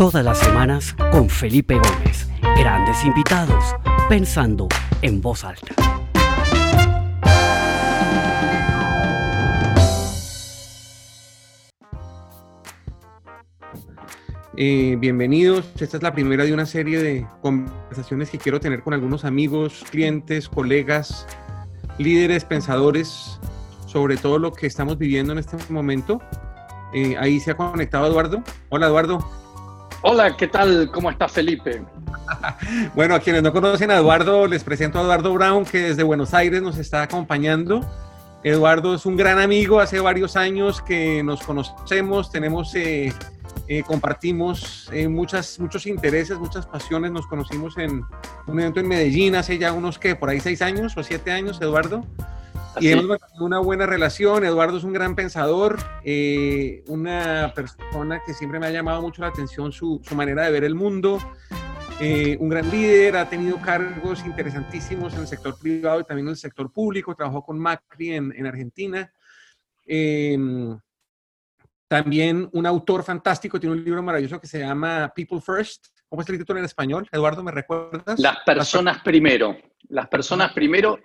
Todas las semanas con Felipe Gómez. Grandes invitados, pensando en voz alta. Eh, bienvenidos. Esta es la primera de una serie de conversaciones que quiero tener con algunos amigos, clientes, colegas, líderes, pensadores sobre todo lo que estamos viviendo en este momento. Eh, ahí se ha conectado Eduardo. Hola Eduardo. Hola, ¿qué tal? ¿Cómo está Felipe? bueno, a quienes no conocen a Eduardo, les presento a Eduardo Brown, que desde Buenos Aires nos está acompañando. Eduardo es un gran amigo, hace varios años que nos conocemos, tenemos, eh, eh, compartimos muchas, muchos intereses, muchas pasiones. Nos conocimos en un evento en Medellín hace ya unos, que Por ahí seis años o siete años, Eduardo. Y hemos una buena relación. Eduardo es un gran pensador, eh, una persona que siempre me ha llamado mucho la atención su, su manera de ver el mundo. Eh, un gran líder, ha tenido cargos interesantísimos en el sector privado y también en el sector público. Trabajó con Macri en, en Argentina. Em, también un autor fantástico, tiene un libro maravilloso que se llama People First. ¿Cómo es el título en español? Eduardo, ¿me recuerdas? Las personas primero. Las personas primero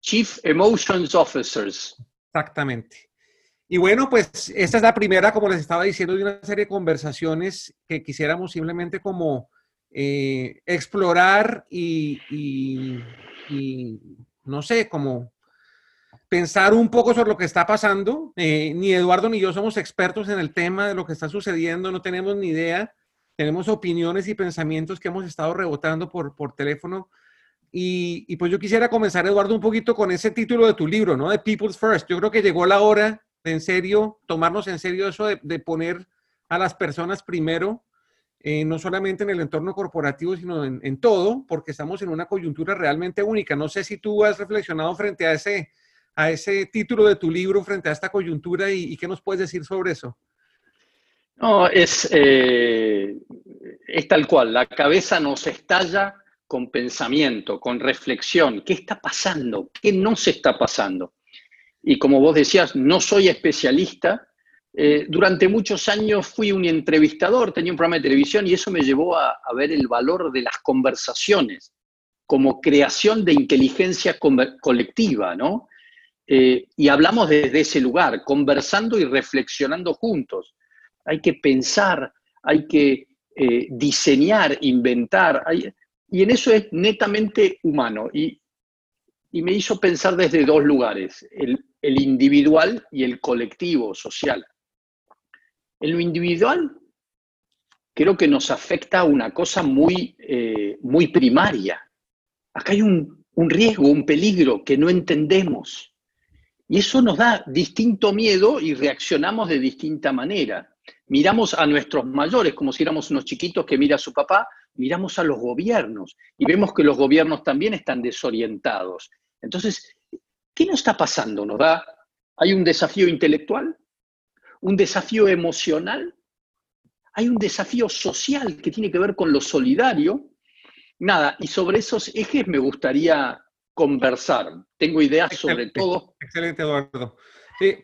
Chief Emotions Officers. Exactamente. Y bueno, pues esta es la primera, como les estaba diciendo, de una serie de conversaciones que quisiéramos simplemente como eh, explorar y, no sé, como pensar un poco sobre lo que está pasando. Eh, ni Eduardo ni yo somos expertos en el tema de lo que está sucediendo, no tenemos ni idea. Tenemos opiniones y pensamientos que hemos estado rebotando por, por teléfono y, pues yo quisiera comenzar, Eduardo, un poquito con ese título de tu libro, ¿no? De People's First. Yo creo que llegó la hora de en serio, tomarnos en serio eso de, poner a las personas primero, eh, no solamente en el entorno corporativo, sino en, todo, porque estamos en una coyuntura realmente única. No sé si tú has reflexionado frente a ese, a ese título de tu libro, frente a esta coyuntura, y, qué nos puedes decir sobre eso. No, es, eh, es tal cual, la cabeza nos estalla con pensamiento, con reflexión. ¿Qué está pasando? ¿Qué no se está pasando? Y como vos decías, no soy especialista. Eh, durante muchos años fui un entrevistador, tenía un programa de televisión y eso me llevó a, ver el valor de las conversaciones como creación de inteligencia colectiva, ¿no? Eh, y hablamos desde ese lugar, conversando y reflexionando juntos. Hay que pensar, hay que eh, diseñar, inventar. Hay, y en eso es netamente humano. Y, me hizo pensar desde dos lugares, el, individual y el colectivo social. En lo individual, creo que nos afecta una cosa muy, eh, muy primaria. Acá hay un, un riesgo, un peligro que no entendemos. Y eso nos da distinto miedo y reaccionamos de distinta manera. Miramos a nuestros mayores como si éramos unos chiquitos que mira a su papá miramos a los gobiernos y vemos que los gobiernos también están desorientados. Entonces, ¿qué nos está pasando? ¿Nos da? ¿Hay un desafío intelectual? ¿Un desafío emocional? ¿Hay un desafío social que tiene que ver con lo solidario? Nada, y sobre esos ejes me gustaría conversar. Tengo ideas sobre todo. Excelente, Eduardo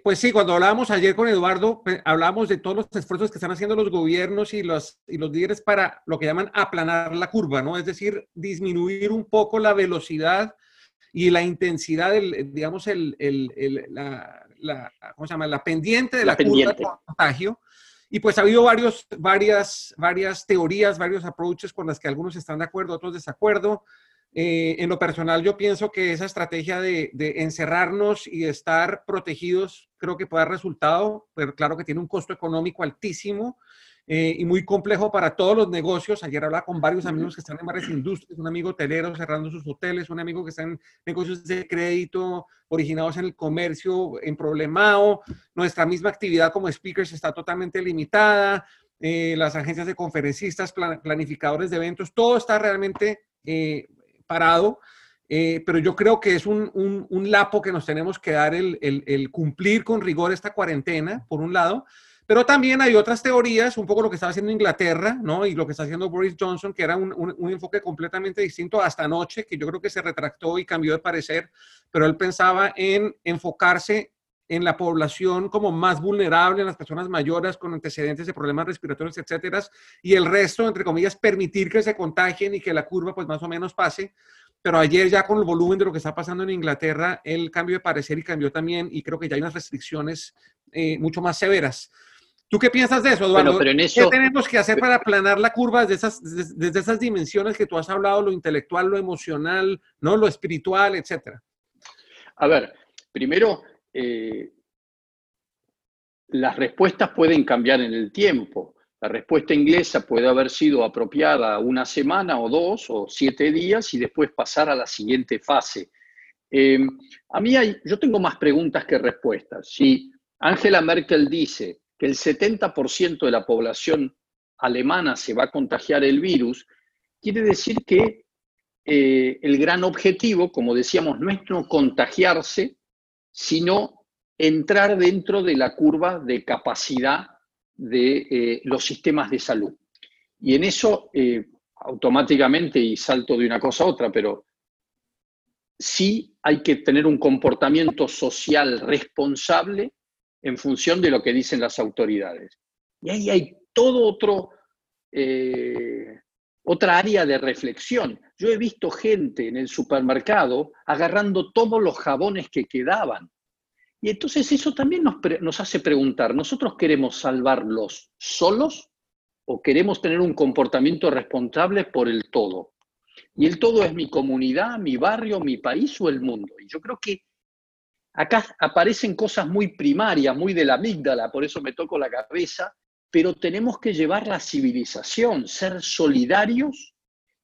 pues sí, cuando hablábamos ayer con Eduardo, pues, hablábamos de todos los esfuerzos que están haciendo los gobiernos y los, y los líderes para lo que llaman aplanar la curva, ¿no? Es decir, disminuir un poco la velocidad y la intensidad del, digamos, el, el, la, la, ¿cómo se llama? La pendiente de la, curva de contagio. Y pues ha habido varios, varias, varias teorías, varios approaches con las que algunos están de acuerdo, otros desacuerdo. Eh, en lo personal, yo pienso que esa estrategia de, encerrarnos y de estar protegidos creo que puede dar resultado, pero claro que tiene un costo económico altísimo eh, y muy complejo para todos los negocios. Ayer hablaba con varios amigos que están en varias industrias, un amigo hotelero cerrando sus hoteles, un amigo que está en negocios de crédito originados en el comercio, en problemado. Nuestra misma actividad como speakers está totalmente limitada. Eh, las agencias de conferencistas, planificadores de eventos, todo está realmente parado, eh, pero yo creo que es un, un, lapo que nos tenemos que dar el, el, cumplir con rigor esta cuarentena, por un lado, pero también hay otras teorías, un poco lo que está haciendo Inglaterra, ¿no? Y lo que está haciendo Boris Johnson, que era un, un, enfoque completamente distinto hasta anoche, que yo creo que se retractó y cambió de parecer, pero él pensaba en enfocarse en la población como más vulnerable, en las personas mayores con antecedentes de problemas respiratorios, etcétera, y el resto, entre comillas, permitir que se contagien y que la curva pues más o menos pase. Pero ayer ya con el volumen de lo que está pasando en Inglaterra, el cambio de parecer y cambió también y creo que ya hay unas restricciones eh, mucho más severas. ¿Tú qué piensas de eso, Eduardo? pero en eso... ¿Qué tenemos que hacer para aplanar la curva desde esas, desde esas dimensiones que tú has hablado, lo intelectual, lo emocional, ¿no? lo espiritual, etcétera? A ver, primero, eh, las respuestas pueden cambiar en el tiempo. La respuesta inglesa puede haber sido apropiada una semana o dos o siete días y después pasar a la siguiente fase. Eh, a mí hay, yo tengo más preguntas que respuestas. Si Angela Merkel dice que el 70% de la población alemana se va a contagiar el virus, quiere decir que eh, el gran objetivo, como decíamos, no es no contagiarse, sino entrar dentro de la curva de capacidad de eh, los sistemas de salud. Y en eso, eh, automáticamente, y salto de una cosa a otra, pero sí hay que tener un comportamiento social responsable en función de lo que dicen las autoridades. Y ahí hay todo otro, eh, otra área de reflexión. Yo he visto gente en el supermercado agarrando todos los jabones que quedaban. Y entonces eso también nos, hace preguntar, ¿nosotros queremos salvarlos solos o queremos tener un comportamiento responsable por el todo? Y el todo es mi comunidad, mi barrio, mi país o el mundo. Y yo creo que Acá aparecen cosas muy primarias, muy de la amígdala, por eso me toco la cabeza, pero tenemos que llevar la civilización, ser solidarios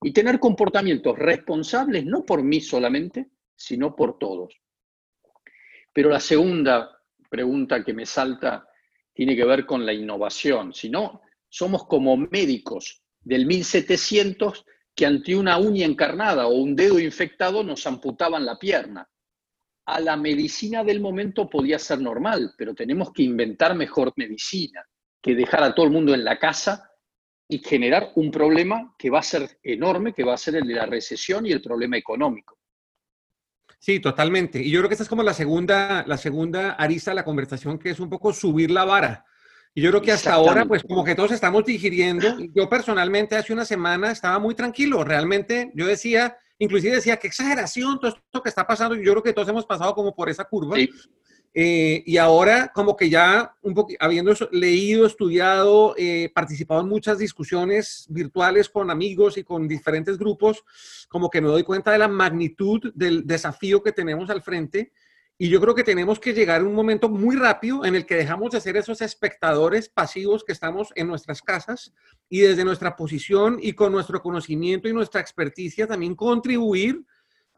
y tener comportamientos responsables, no por mí solamente, sino por todos. Pero la segunda pregunta que me salta tiene que ver con la innovación. Si no, somos como médicos del 1700 que ante una uña encarnada o un dedo infectado nos amputaban la pierna a la medicina del momento podía ser normal, pero tenemos que inventar mejor medicina que dejar a todo el mundo en la casa y generar un problema que va a ser enorme, que va a ser el de la recesión y el problema económico. Sí, totalmente. Y yo creo que esta es como la segunda, la segunda arista de la conversación, que es un poco subir la vara. Y yo creo que hasta ahora, pues como que todos estamos digiriendo. Yo personalmente hace una semana estaba muy tranquilo. Realmente yo decía, Inclusive decía, qué exageración todo esto que está pasando. Yo creo que todos hemos pasado como por esa curva. Eh, y ahora, como que ya, un habiendo leído, estudiado, eh, participado en muchas discusiones virtuales con amigos y con diferentes grupos, como que me doy cuenta de la magnitud del desafío que tenemos al frente. Y yo creo que tenemos que llegar a un momento muy rápido en el que dejamos de ser esos espectadores pasivos que estamos en nuestras casas y desde nuestra posición y con nuestro conocimiento y nuestra experticia también contribuir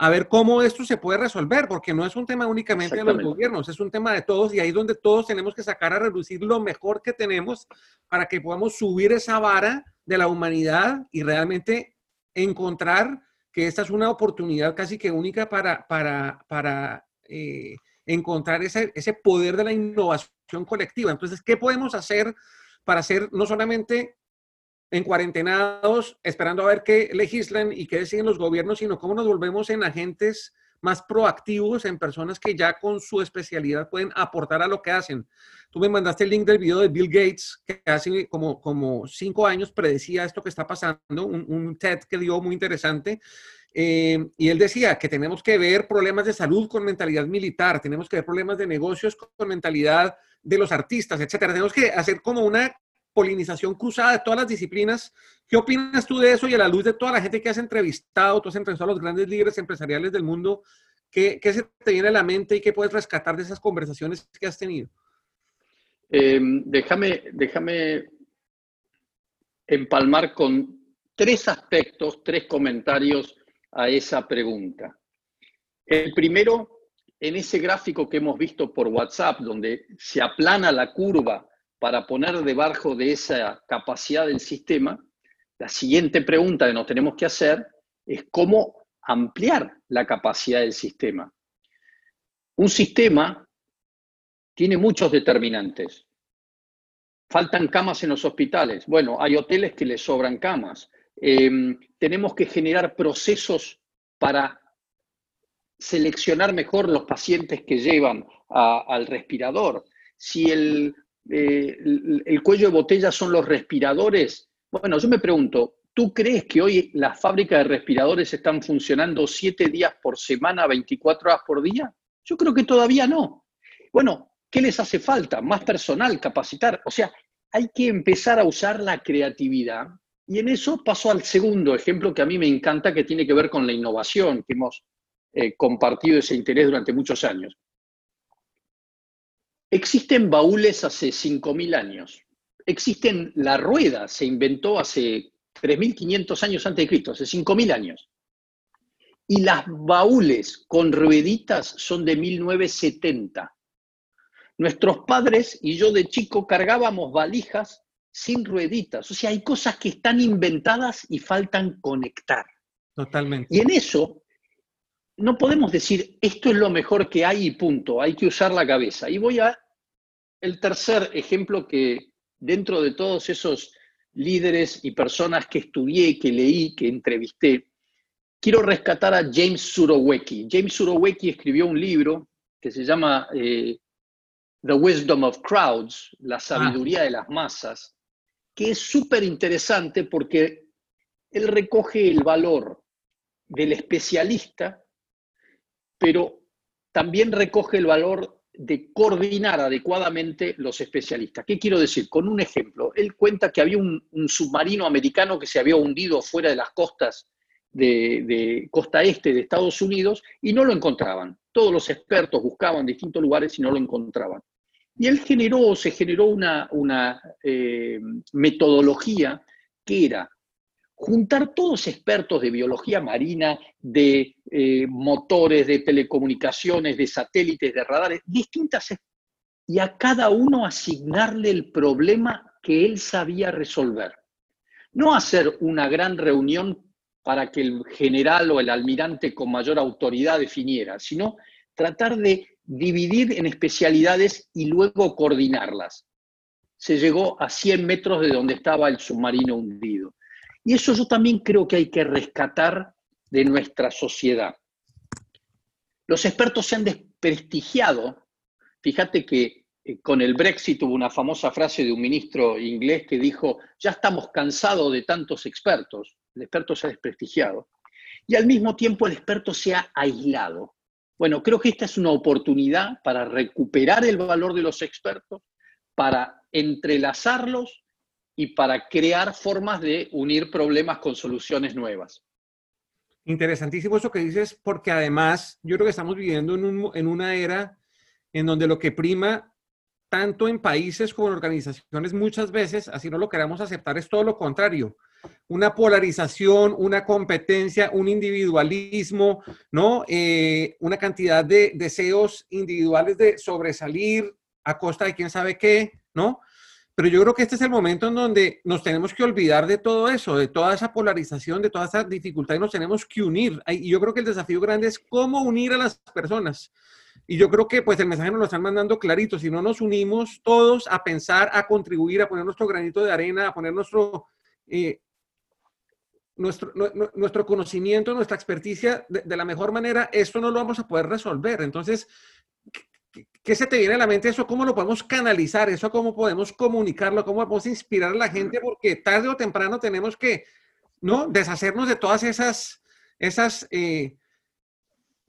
a ver cómo esto se puede resolver, porque no es un tema únicamente de los gobiernos, es un tema de todos y ahí es donde todos tenemos que sacar a reducir lo mejor que tenemos para que podamos subir esa vara de la humanidad y realmente encontrar que esta es una oportunidad casi que única para, para, para eh, encontrar ese, ese poder de la innovación colectiva. Entonces, ¿qué podemos hacer para ser no solamente en cuarentenados, esperando a ver qué legislan y qué deciden los gobiernos, sino cómo nos volvemos en agentes más proactivos, en personas que ya con su especialidad pueden aportar a lo que hacen. Tú me mandaste el link del video de Bill Gates, que hace como, como cinco años predecía esto que está pasando, un, un TED que dio muy interesante, eh, y él decía que tenemos que ver problemas de salud con mentalidad militar, tenemos que ver problemas de negocios con mentalidad de los artistas, etcétera. Tenemos que hacer como una polinización cruzada de todas las disciplinas. ¿Qué opinas tú de eso y a la luz de toda la gente que has entrevistado, tú has entrevistado a los grandes líderes empresariales del mundo? ¿Qué, se te viene a la mente y qué puedes rescatar de esas conversaciones que has tenido? Em, déjame, déjame empalmar con tres aspectos, tres comentarios a esa pregunta. El primero, en ese gráfico que hemos visto por WhatsApp, donde se aplana la curva para poner debajo de esa capacidad del sistema, la siguiente pregunta que nos tenemos que hacer es cómo ampliar la capacidad del sistema. Un sistema tiene muchos determinantes. Faltan camas en los hospitales. Bueno, hay hoteles que les sobran camas. Em, tenemos que generar procesos para seleccionar mejor los pacientes que llevan al respirador. Si el, eh, el, cuello de botella son los respiradores, bueno, yo me pregunto, ¿tú crees que hoy las fábricas de respiradores están funcionando siete días por semana, 24 horas por día? Yo creo que todavía no. Bueno, ¿qué les hace falta? Más personal, capacitar. O sea, hay que empezar a usar la creatividad. Y en eso paso al segundo ejemplo que a mí me encanta, que tiene que ver con la innovación, que hemos eh, compartido ese interés durante muchos años. Existen baúles hace 5.000 años. Existen la rueda, se inventó hace 3.500 años antes de Cristo, hace 5.000 años. Y las baúles con rueditas son de 1970. Nuestros padres y yo de chico cargábamos valijas sin rueditas. O sea, hay cosas que están inventadas y faltan conectar. Totalmente. Y en eso no podemos decir esto es lo mejor que hay y punto. Hay que usar la cabeza. Y voy a el tercer ejemplo que dentro de todos esos líderes y personas que estudié, que leí, que entrevisté, quiero rescatar a James Surowecki. James Surowecki escribió un libro que se llama eh, The Wisdom of Crowds, la ah. sabiduría de las masas, que es súper interesante porque él recoge el valor del especialista, pero también recoge el valor de coordinar adecuadamente los especialistas. ¿Qué quiero decir? Con un ejemplo, él cuenta que había un, submarino americano que se había hundido fuera de las costas de, de, costa este de Estados Unidos y no lo encontraban. Todos los expertos buscaban distintos lugares y no lo encontraban. Y él generó, se generó una, una eh, metodología que era juntar todos expertos de biología marina, de eh, motores, de telecomunicaciones, de satélites, de radares, distintas, y a cada uno asignarle el problema que él sabía resolver. No hacer una gran reunión para que el general o el almirante con mayor autoridad definiera, sino tratar de dividir en especialidades y luego coordinarlas. Se llegó a 100 metros de donde estaba el submarino hundido. Y eso yo también creo que hay que rescatar de nuestra sociedad. Los expertos se han desprestigiado. Fíjate que eh, con el Brexit hubo una famosa frase de un ministro inglés que dijo, ya estamos cansados de tantos expertos. El experto se ha desprestigiado. Y al mismo tiempo el experto se ha aislado. Bueno, creo que esta es una oportunidad para recuperar el valor de los expertos, para entrelazarlos y para crear formas de unir problemas con soluciones nuevas. Interesantísimo eso que dices, porque además yo creo que estamos viviendo en, en una era en donde lo que prima tanto en países como en organizaciones muchas veces, así no lo queramos aceptar, es todo lo contrario una polarización, una competencia, un individualismo, ¿no? Eh, una cantidad de deseos individuales de sobresalir a costa de quién sabe qué, ¿no? Pero yo creo que este es el momento en donde nos tenemos que olvidar de todo eso, de toda esa polarización, de toda esa dificultad y nos tenemos que unir. Y yo creo que el desafío grande es cómo unir a las personas. Y yo creo que pues el mensaje nos lo están mandando clarito. Si no nos unimos todos a pensar, a contribuir, a poner nuestro granito de arena, a poner nuestro eh, nuestro, nuestro conocimiento, nuestra experticia de, la mejor manera, esto no lo vamos a poder resolver. Entonces, ¿qué, se te viene a la mente eso? ¿Cómo lo podemos canalizar? ¿Eso cómo podemos comunicarlo? ¿Cómo podemos inspirar a la gente? Porque tarde o temprano tenemos que, ¿no? Deshacernos de todas esas, esas eh,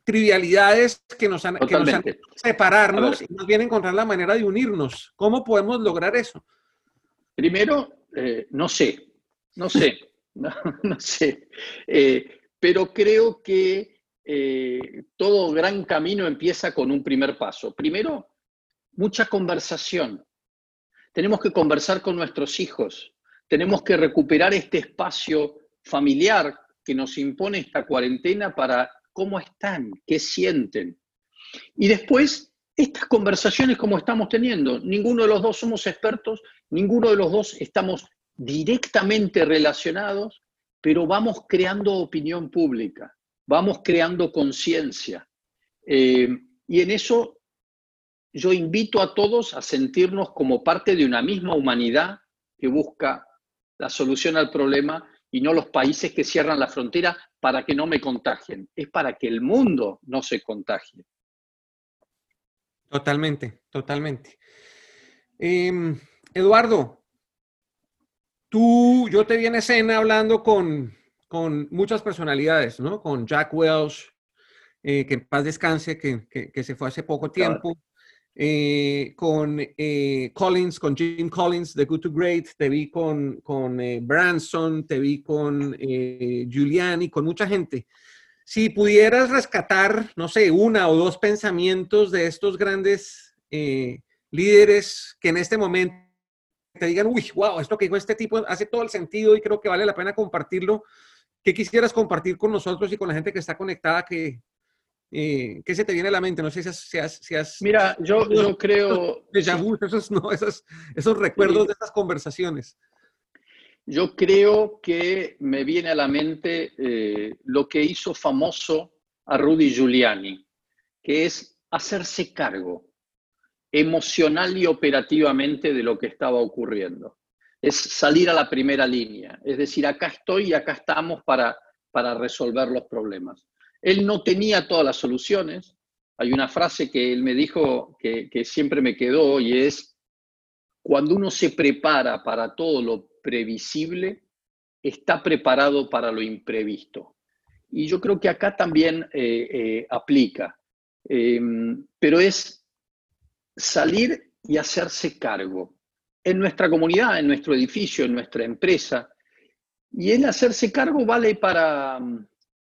trivialidades que nos han, que nos han separarnos y más bien encontrar la manera de unirnos. ¿Cómo podemos lograr eso? Primero, eh, no sé, no sé. no, sé. Eh, pero creo que eh, todo gran camino empieza con un primer paso. Primero, mucha conversación. Tenemos que conversar con nuestros hijos. Tenemos que recuperar este espacio familiar que nos impone esta cuarentena para cómo están, qué sienten. Y después, estas conversaciones como estamos teniendo. Ninguno de los dos somos expertos, ninguno de los dos estamos directamente relacionados, pero vamos creando opinión pública, vamos creando conciencia. Eh, y en eso yo invito a todos a sentirnos como parte de una misma humanidad que busca la solución al problema y no los países que cierran la frontera para que no me contagien, es para que el mundo no se contagie. Totalmente, totalmente. Em, Eduardo, tú, yo te vi en escena hablando con, con muchas personalidades, ¿no? Con Jack Welch, eh, que en paz descanse, que, que, se fue hace poco tiempo. Eh, con eh, Collins, con Jim Collins de Good to Great, te vi con, con Branson, te vi con Giuliani, con mucha gente. Si pudieras rescatar, no sé, una o dos pensamientos de estos grandes líderes que en este momento te digan, uy, wow, esto que dijo este tipo hace todo el sentido y creo que vale la pena compartirlo. ¿Qué quisieras compartir con nosotros y con la gente que está conectada que, eh, ¿Qué se te viene a la mente? No sé si has... Si has, Mira, yo, yo creo... esos, no, esos, esos recuerdos de esas conversaciones. Yo creo que me viene a la mente eh, lo que hizo famoso a Rudy Giuliani, que es hacerse cargo emocional y operativamente de lo que estaba ocurriendo. Es salir a la primera línea, es decir, acá estoy y acá estamos para, para resolver los problemas. Él no tenía todas las soluciones. Hay una frase que él me dijo que, siempre me quedó y es, cuando uno se prepara para todo lo previsible, está preparado para lo imprevisto. Y yo creo que acá también eh, eh, aplica. Em, pero es salir y hacerse cargo en nuestra comunidad, en nuestro edificio, en nuestra empresa. Y el hacerse cargo vale para,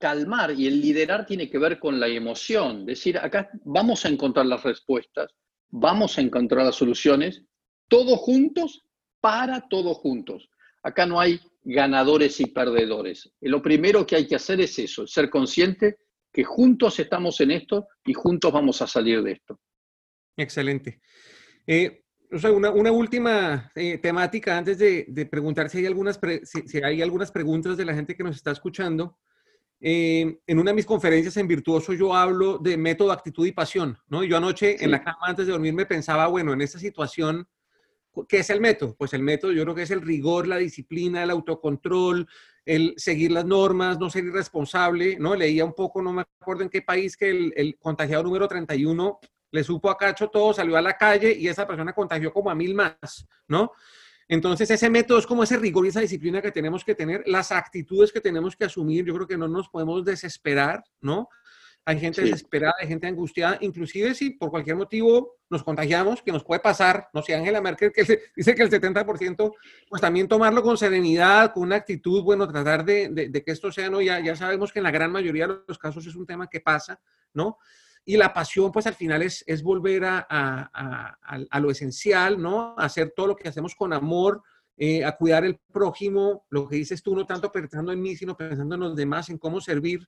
calmar y el liderar tiene que ver con la emoción, decir, acá vamos a encontrar las respuestas, vamos a encontrar las soluciones, todos juntos, para todos juntos. Acá no hay ganadores y perdedores. Lo primero que hay que hacer es eso, ser consciente que juntos estamos en esto y juntos vamos a salir de esto. Excelente. Eh, una, última eh, temática antes de, preguntar si hay, algunas si hay algunas preguntas de la gente que nos está escuchando. Eh, en una de mis conferencias en Virtuoso yo hablo de método, actitud y pasión, ¿no? Yo anoche en la cama antes de dormirme pensaba, bueno, en esta situación, ¿qué es el método? Pues el método yo creo que es el rigor, la disciplina, el autocontrol, el seguir las normas, no ser irresponsable, ¿no? Leía un poco, no me acuerdo en qué país, que el, el contagiado número 31 le supo a Cacho todo, salió a la calle y esa persona contagió como a mil más, ¿no? Entonces, ese método es como ese rigor y esa disciplina que tenemos que tener, las actitudes que tenemos que asumir. Yo creo que no nos podemos desesperar, ¿no? Hay gente desesperada, hay gente angustiada, inclusive si por cualquier motivo nos contagiamos, que nos puede pasar, no sé, Angela Merkel que dice que el 70%, pues también tomarlo con serenidad, con una actitud, bueno, tratar de, que esto sea, ¿no? Ya, ya sabemos que en la gran mayoría de los casos es un tema que pasa, ¿no? Y la pasión, pues al final es, es volver a, a, a, lo esencial, ¿no? hacer todo lo que hacemos con amor, eh, a cuidar el prójimo, lo que dices tú, no tanto pensando en mí, sino pensando en los demás, en cómo servir.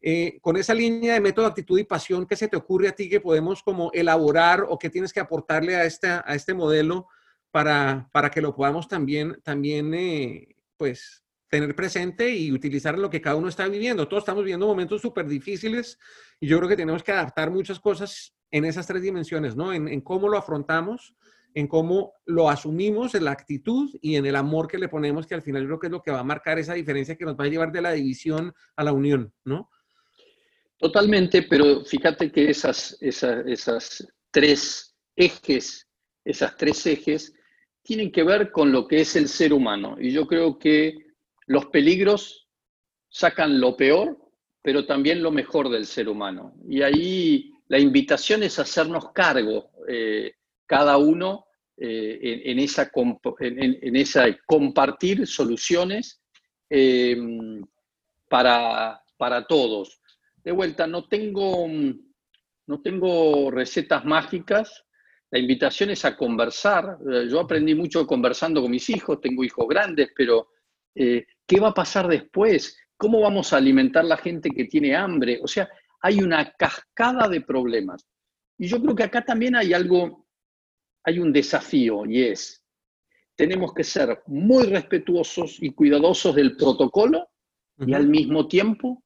Eh, con esa línea de método, actitud y pasión, ¿qué se te ocurre a ti que podemos como elaborar o qué tienes que aportarle a, a este modelo para, para que lo podamos también, también eh, pues, tener presente y utilizar lo que cada uno está viviendo. Todos estamos viviendo momentos súper difíciles y yo creo que tenemos que adaptar muchas cosas en esas tres dimensiones, ¿no? En, cómo lo afrontamos, en cómo lo asumimos, en la actitud y en el amor que le ponemos, que al final creo que es lo que va a marcar esa diferencia que nos va a llevar de la división a la unión, ¿no? Totalmente, pero fíjate que esas, esas, esas tres ejes, esas tres ejes, tienen que ver con lo que es el ser humano. Y yo creo que los peligros sacan lo peor, pero también lo mejor del ser humano. Y ahí la invitación es hacernos cargo, eh, cada uno eh, en, esa en, esa compartir soluciones em, para, para todos. De vuelta, no tengo, no tengo recetas mágicas, la invitación es a conversar. Yo aprendí mucho conversando con mis hijos, tengo hijos grandes, pero eh, ¿Qué va a pasar después? ¿Cómo vamos a alimentar a la gente que tiene hambre? O sea, hay una cascada de problemas. Y yo creo que acá también hay algo, hay un desafío y es, tenemos que ser muy respetuosos y cuidadosos del protocolo y al mismo tiempo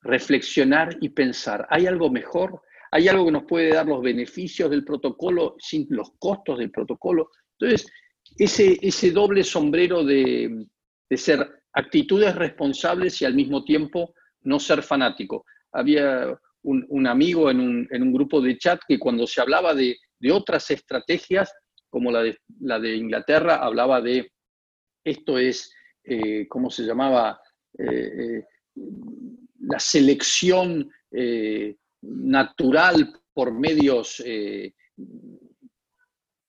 reflexionar y pensar, ¿hay algo mejor? ¿Hay algo que nos puede dar los beneficios del protocolo sin los costos del protocolo? Entonces, ese, ese doble sombrero de, de ser actitudes responsables y al mismo tiempo no ser fanático. Había un, amigo en un, grupo de chat que cuando se hablaba de, otras estrategias, como la de, la de Inglaterra, hablaba de esto es, eh, ¿cómo se llamaba? Eh, la selección natural por medios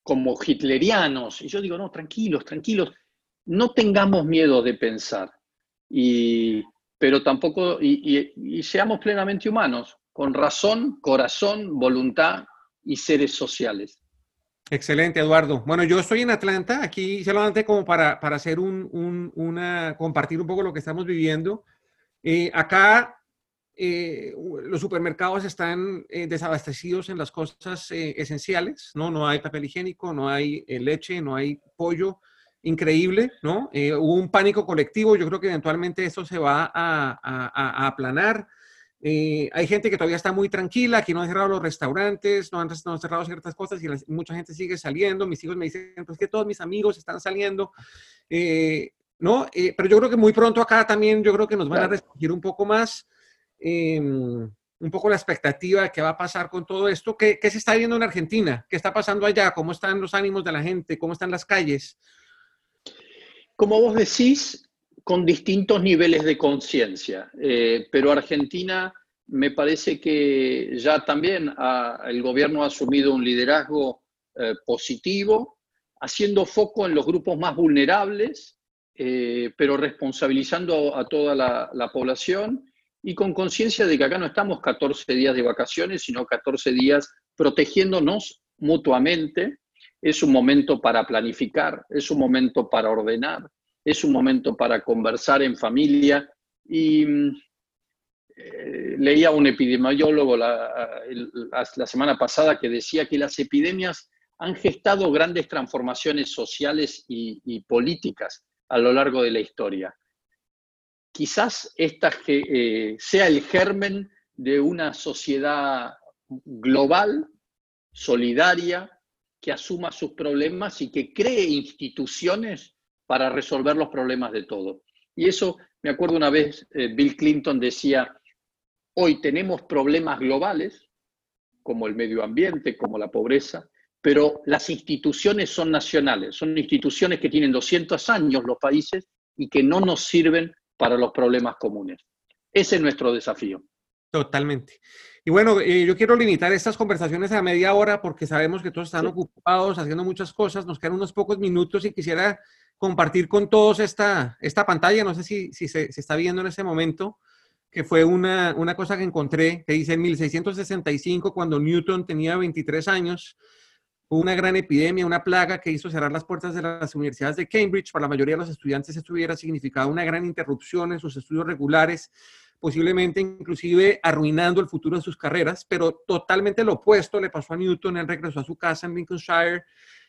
como hitlerianos. Y yo digo, no, tranquilos, tranquilos, no tengamos miedo de pensar, y, pero tampoco, y, seamos plenamente humanos, con razón, corazón, voluntad y seres sociales. Excelente, Eduardo. Bueno, yo estoy en Atlanta, aquí solamente como para, para hacer un, una, compartir un poco lo que estamos viviendo. Eh, acá eh, los supermercados están eh, desabastecidos en las cosas eh, esenciales, ¿no? No hay papel higiénico, no hay leche, no hay pollo. Increíble, ¿no? hubo un pánico colectivo, yo creo que eventualmente eso se va a, aplanar. hay gente que todavía está muy tranquila, aquí no han cerrado los restaurantes, no han, no han cerrado ciertas cosas y mucha gente sigue saliendo. Mis hijos me dicen, pues que todos mis amigos están saliendo. ¿no? pero yo creo que muy pronto acá también, yo creo que nos van a restringir un poco más. Em, un poco la expectativa de qué va a pasar con todo esto. ¿Qué, se está viendo en Argentina? ¿Qué está pasando allá? ¿Cómo están los ánimos de la gente? ¿Cómo están las calles? Como vos decís, con distintos niveles de conciencia, eh, pero Argentina me parece que ya también el gobierno ha asumido un liderazgo eh, positivo, haciendo foco en los grupos más vulnerables, eh, pero responsabilizando a, toda la población y con conciencia de que acá no estamos 14 días de vacaciones, sino 14 días protegiéndonos mutuamente. Es un momento para planificar, es un momento para ordenar, es un momento para conversar en familia. Y eh, leía un epidemiólogo la, semana pasada que decía que las epidemias han gestado grandes transformaciones sociales y, y políticas a lo largo de la historia quizás esta eh, sea el germen de una sociedad global, solidaria, que asuma sus problemas y que cree instituciones para resolver los problemas de todos. Y eso, me acuerdo una vez, eh, Bill Clinton decía, hoy tenemos problemas globales, como el medio ambiente, como la pobreza, pero las instituciones son nacionales, son instituciones que tienen 200 años los países y que no nos sirven para los problemas comunes. Ese es nuestro desafío. Totalmente. Y bueno, eh, yo quiero limitar estas conversaciones a media hora porque sabemos que todos están ocupados haciendo muchas cosas. Nos quedan unos pocos minutos y quisiera compartir con todos esta, esta pantalla. No sé si, si se, se, está viendo en ese momento, que fue una, una cosa que encontré que dice en 1665, cuando Newton tenía 23 años, una gran epidemia, una plaga que hizo cerrar las puertas de las universidades de Cambridge. Para la mayoría de los estudiantes esto hubiera significado una gran interrupción en sus estudios regulares, posiblemente inclusive arruinando el futuro de sus carreras, pero totalmente lo opuesto le pasó a Newton. Él regresó a su casa en Lincolnshire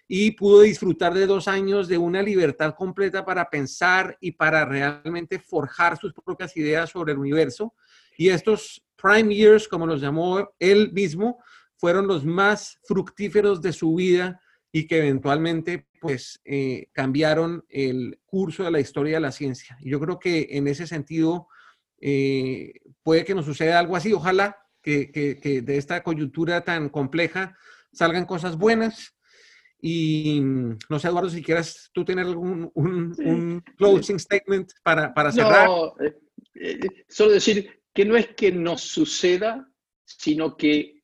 y pudo disfrutar de dos años de una libertad completa para pensar y para realmente forjar sus propias ideas sobre el universo. Y estos prime years, como los llamó él mismo, fueron los más fructíferos de su vida y que eventualmente pues eh, cambiaron el curso de la historia de la ciencia. Y yo creo que en ese sentido eh, puede que nos suceda algo así. Ojalá que, que, de esta coyuntura tan compleja salgan cosas buenas. Y no sé, Eduardo, si quieras tú tener algún un, closing statement para, para cerrar. No, eh, solo decir que no es que nos suceda, sino que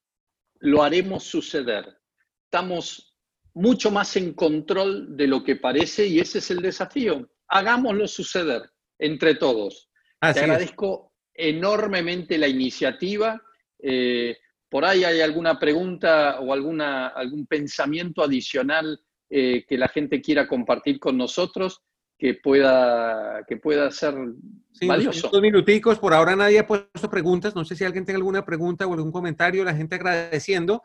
lo haremos suceder. Estamos mucho más en control de lo que parece y ese es el desafío. Hagámoslo suceder entre todos. Te agradezco enormemente la iniciativa. Eh, por ahí hay alguna pregunta o alguna, algún pensamiento adicional eh, que la gente quiera compartir con nosotros que pueda, que pueda ser sí, valioso. Dos minuticos, por ahora nadie ha puesto preguntas, no sé si alguien tiene alguna pregunta o algún comentario, la gente agradeciendo.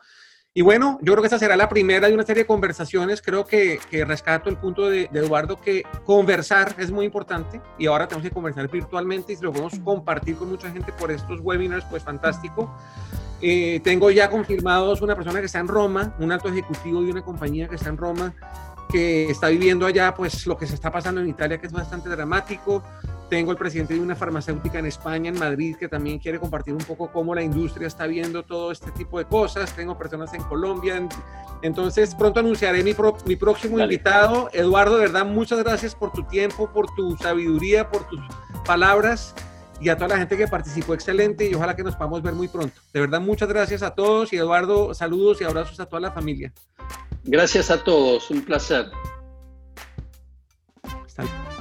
Y bueno, yo creo que esta será la primera de una serie de conversaciones. Creo que, que rescato el punto de, Eduardo que conversar es muy importante y ahora tenemos que conversar virtualmente y si lo podemos compartir con mucha gente por estos webinars, pues fantástico. Eh, tengo ya confirmados una persona que está en Roma, un alto ejecutivo de una compañía que está en Roma, que está viviendo allá pues lo que se está pasando en Italia, que es bastante dramático. Tengo el presidente de una farmacéutica en España, en Madrid, que también quiere compartir un poco cómo la industria está viendo todo este tipo de cosas. Tengo personas en Colombia. Entonces, pronto anunciaré mi, mi próximo invitado. Eduardo, de verdad, muchas gracias por tu tiempo, por tu sabiduría, por tus palabras y a toda la gente que participó, excelente y ojalá que nos podamos ver muy pronto. De verdad, muchas gracias a todos y Eduardo, saludos y abrazos a toda la familia. Gracias a todos, un placer. Hasta luego.